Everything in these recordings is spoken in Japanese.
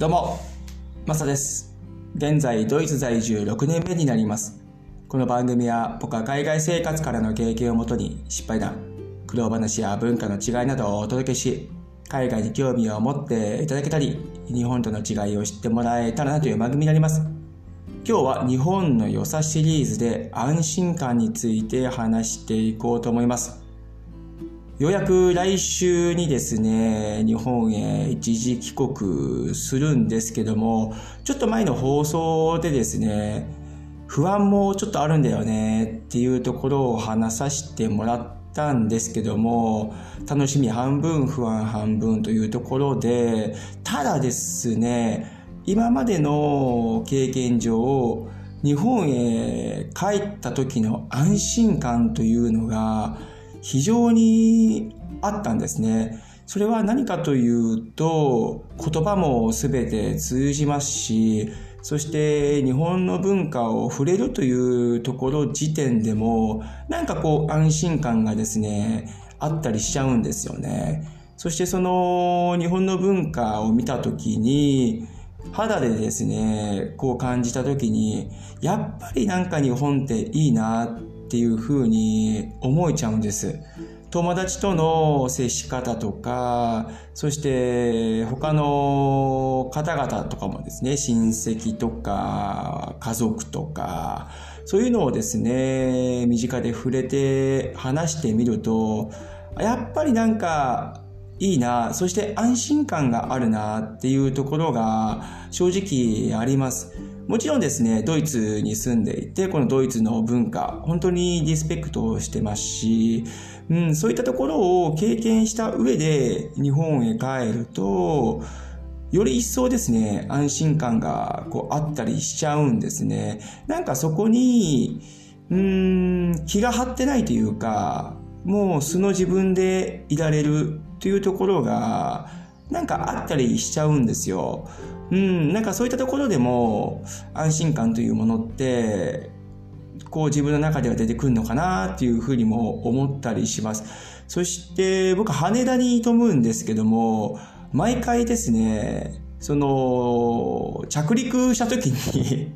どうも、マサです。現在、ドイツ在住6年目になります。この番組は僕は海外生活からの経験をもとに失敗談、苦労話や文化の違いなどをお届けし、海外に興味を持っていただけたり、日本との違いを知ってもらえたらなという番組になります。今日は日本の良さシリーズで安心感について話していこうと思います。ようやく来週にですね、日本へ一時帰国するんですけども、ちょっと前の放送でですね、不安もちょっとあるんだよねっていうところを話させてもらったんですけども、楽しみ半分、不安半分というところで、ただですね、今までの経験上、日本へ帰った時の安心感というのが非常にあったんですね。それは何かというと、言葉も全て通じますし、そして日本の文化を触れるというところ時点でも、なんかこう安心感がですね、あったりしちゃうんですよね。そしてその日本の文化を見たときに、肌でですね、こう感じたときに、やっぱりなんか日本っていいなっていうふうに思えちゃうんです。友達との接し方とか、そして他の方々とかもですね、親戚とか家族とか、そういうのをですね、身近で触れて話してみると、やっぱりなんかいいな、そして安心感があるなっていうところが正直あります。もちろんですね、ドイツに住んでいて、このドイツの文化、本当にリスペクトしてますし、うん、そういったところを経験した上で日本へ帰ると、より一層ですね、安心感がこうあったりしちゃうんですね。なんかそこに、うん、気が張ってないというか、もう素の自分でいられるというところが、なんかあったりしちゃうんですよ。うん、なんかそういったところでも安心感というものって、こう自分の中では出てくるのかなっていうふうにも思ったりします。そして僕羽田に飛ぶんですけども、毎回ですね、その、着陸した時に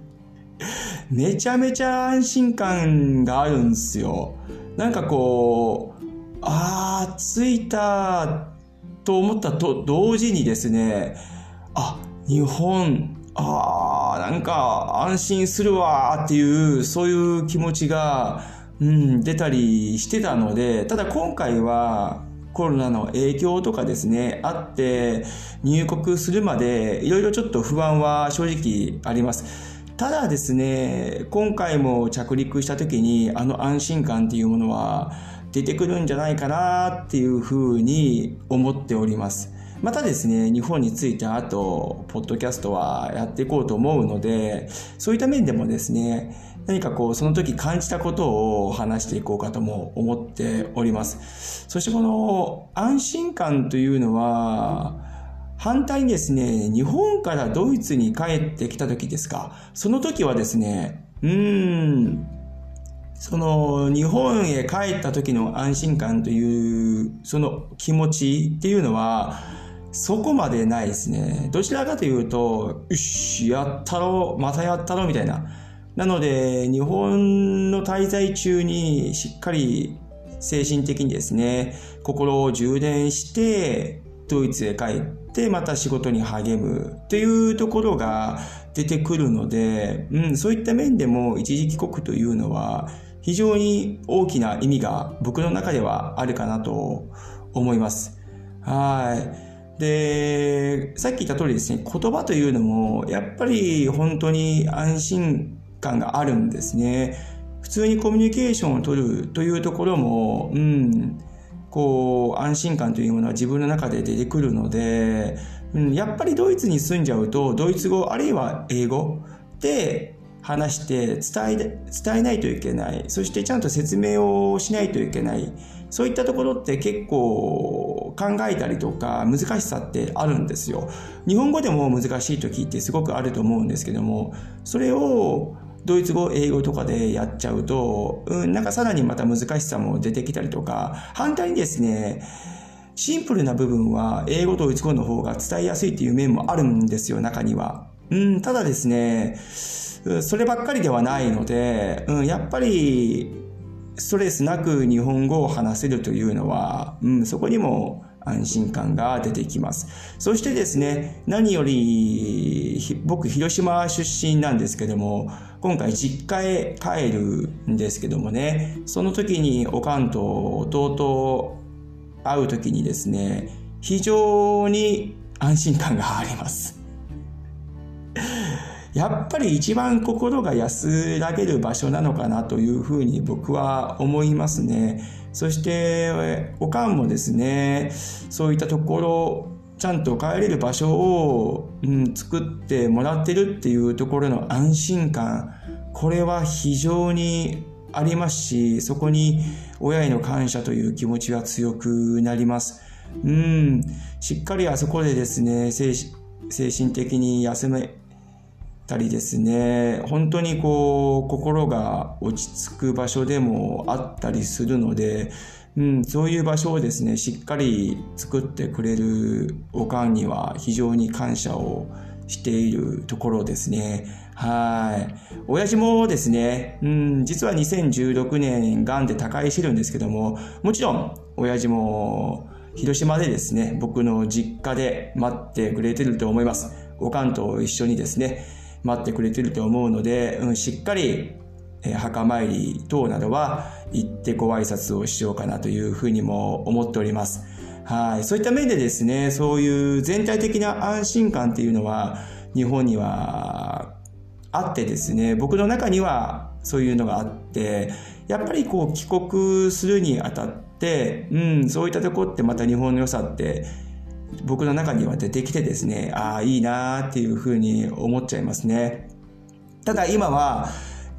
めちゃめちゃ安心感があるんですよ。なんかこう、ああ、着いたと思ったと同時にですね、あ、日本、ああ、なんか安心するわっていう、そういう気持ちが、うん、出たりしてたので、ただ今回はコロナの影響とかですね、あって入国するまでいろいろちょっと不安は正直あります。ただですね、今回も着陸した時にあの安心感っていうものは出てくるんじゃないかなっていうふうに思っております。またですね、日本に着いた後、ポッドキャストはやっていこうと思うので、そういった面でもですね、何かこう、その時感じたことを話していこうかとも思っております。そしてこの安心感というのは、反対にですね、日本からドイツに帰ってきた時ですか、その時はですね、うーん、その日本へ帰った時の安心感というその気持ちっていうのはそこまでないですね。どちらかというと、よし、やったろ、またやったろみたいな。なので、日本の滞在中にしっかり精神的にですね、心を充電して、ドイツへ帰ってまた仕事に励むというところが出てくるので、うん、そういった面でも一時帰国というのは非常に大きな意味が僕の中ではあるかなと思います。はい。で、さっき言った通りですね、言葉というのもやっぱり本当に安心感があるんですね。普通にコミュニケーションを取るというところも、うん、こう、安心感というものは自分の中で出てくるので、うん、やっぱりドイツに住んじゃうと、ドイツ語あるいは英語で話して伝え、伝えないといけない。そしてちゃんと説明をしないといけない。そういったところって結構考えたりとか難しさってあるんですよ。日本語でも難しい時ってすごくあると思うんですけども、それをドイツ語、英語とかでやっちゃうと、うん、なんかさらにまた難しさも出てきたりとか、反対にですね、シンプルな部分は英語とドイツ語の方が伝えやすいっていう面もあるんですよ、中には。うん、ただですね、そればっかりではないので、うん、やっぱりストレスなく日本語を話せるというのは、うん、そこにも安心感が出てきます。そしてですね、何より、僕、広島出身なんですけども、今回実家へ帰るんですけどもね、その時におかんと弟会う時にですね、非常に安心感があります。やっぱり一番心が安らげる場所なのかなというふうに僕は思いますね。そして、おかんもですね、そういったところ、ちゃんと帰れる場所を、うん、作ってもらってるっていうところの安心感、これは非常にありますし、そこに親への感謝という気持ちは強くなります。うん、しっかりあそこでですね、精神的に休めたりですね、本当にこう、心が落ち着く場所でもあったりするので、うん、そういう場所をですね、しっかり作ってくれるおかんには非常に感謝をしているところですね。はい。親父もですね、うん、実は2016年、癌で他界してるんですけども、もちろん、親父も、広島でですね、僕の実家で待ってくれてると思います。おかんと一緒にですね、待ってくれてると思うので、うん、しっかり、えー、墓参り等などは行ってご挨拶をしようかなというふうにも思っております。はい。そういった面でですね、そういう全体的な安心感っていうのは日本にはあってですね、僕の中にはそういうのがあって、やっぱりこう帰国するにあたって、うん、そういったとこってまた日本の良さって僕の中には出てきてですね、ああ、いいなーっていうふうに思っちゃいますね。ただ今は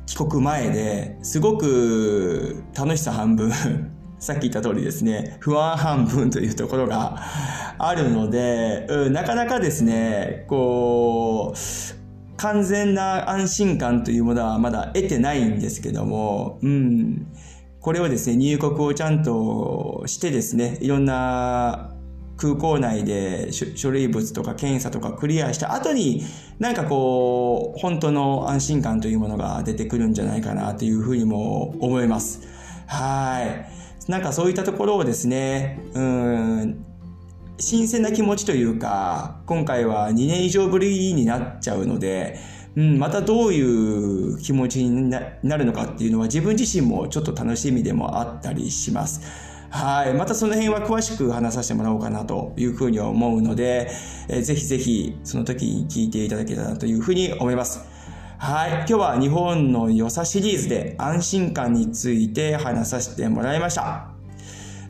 帰国前ですごく楽しさ半分 さっき言った通りですね、不安半分というところが あるので、うん、なかなかですね、こう、完全な安心感というものはまだ得てないんですけども、うん、これをですね、入国をちゃんとしてですね、いろんな空港内で書類物とか検査とかクリアした後に、なんかこう、本当の安心感というものが出てくるんじゃないかなというふうにも思います。はい。なんかそういったところをですね、うん、新鮮な気持ちというか、今回は2年以上ぶりになっちゃうので、うん、またどういう気持ちになるのかっていうのは自分自身もちょっと楽しみでもあったりします。はい。またその辺は詳しく話させてもらおうかなというふうに思うので、えー、ぜひぜひその時に聞いていただけたらというふうに思います。はい。今日は日本の良さシリーズで安心感について話させてもらいました。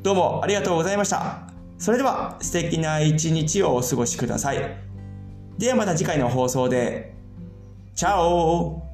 どうもありがとうございました。それでは素敵な一日をお過ごしください。ではまた次回の放送で。チャオ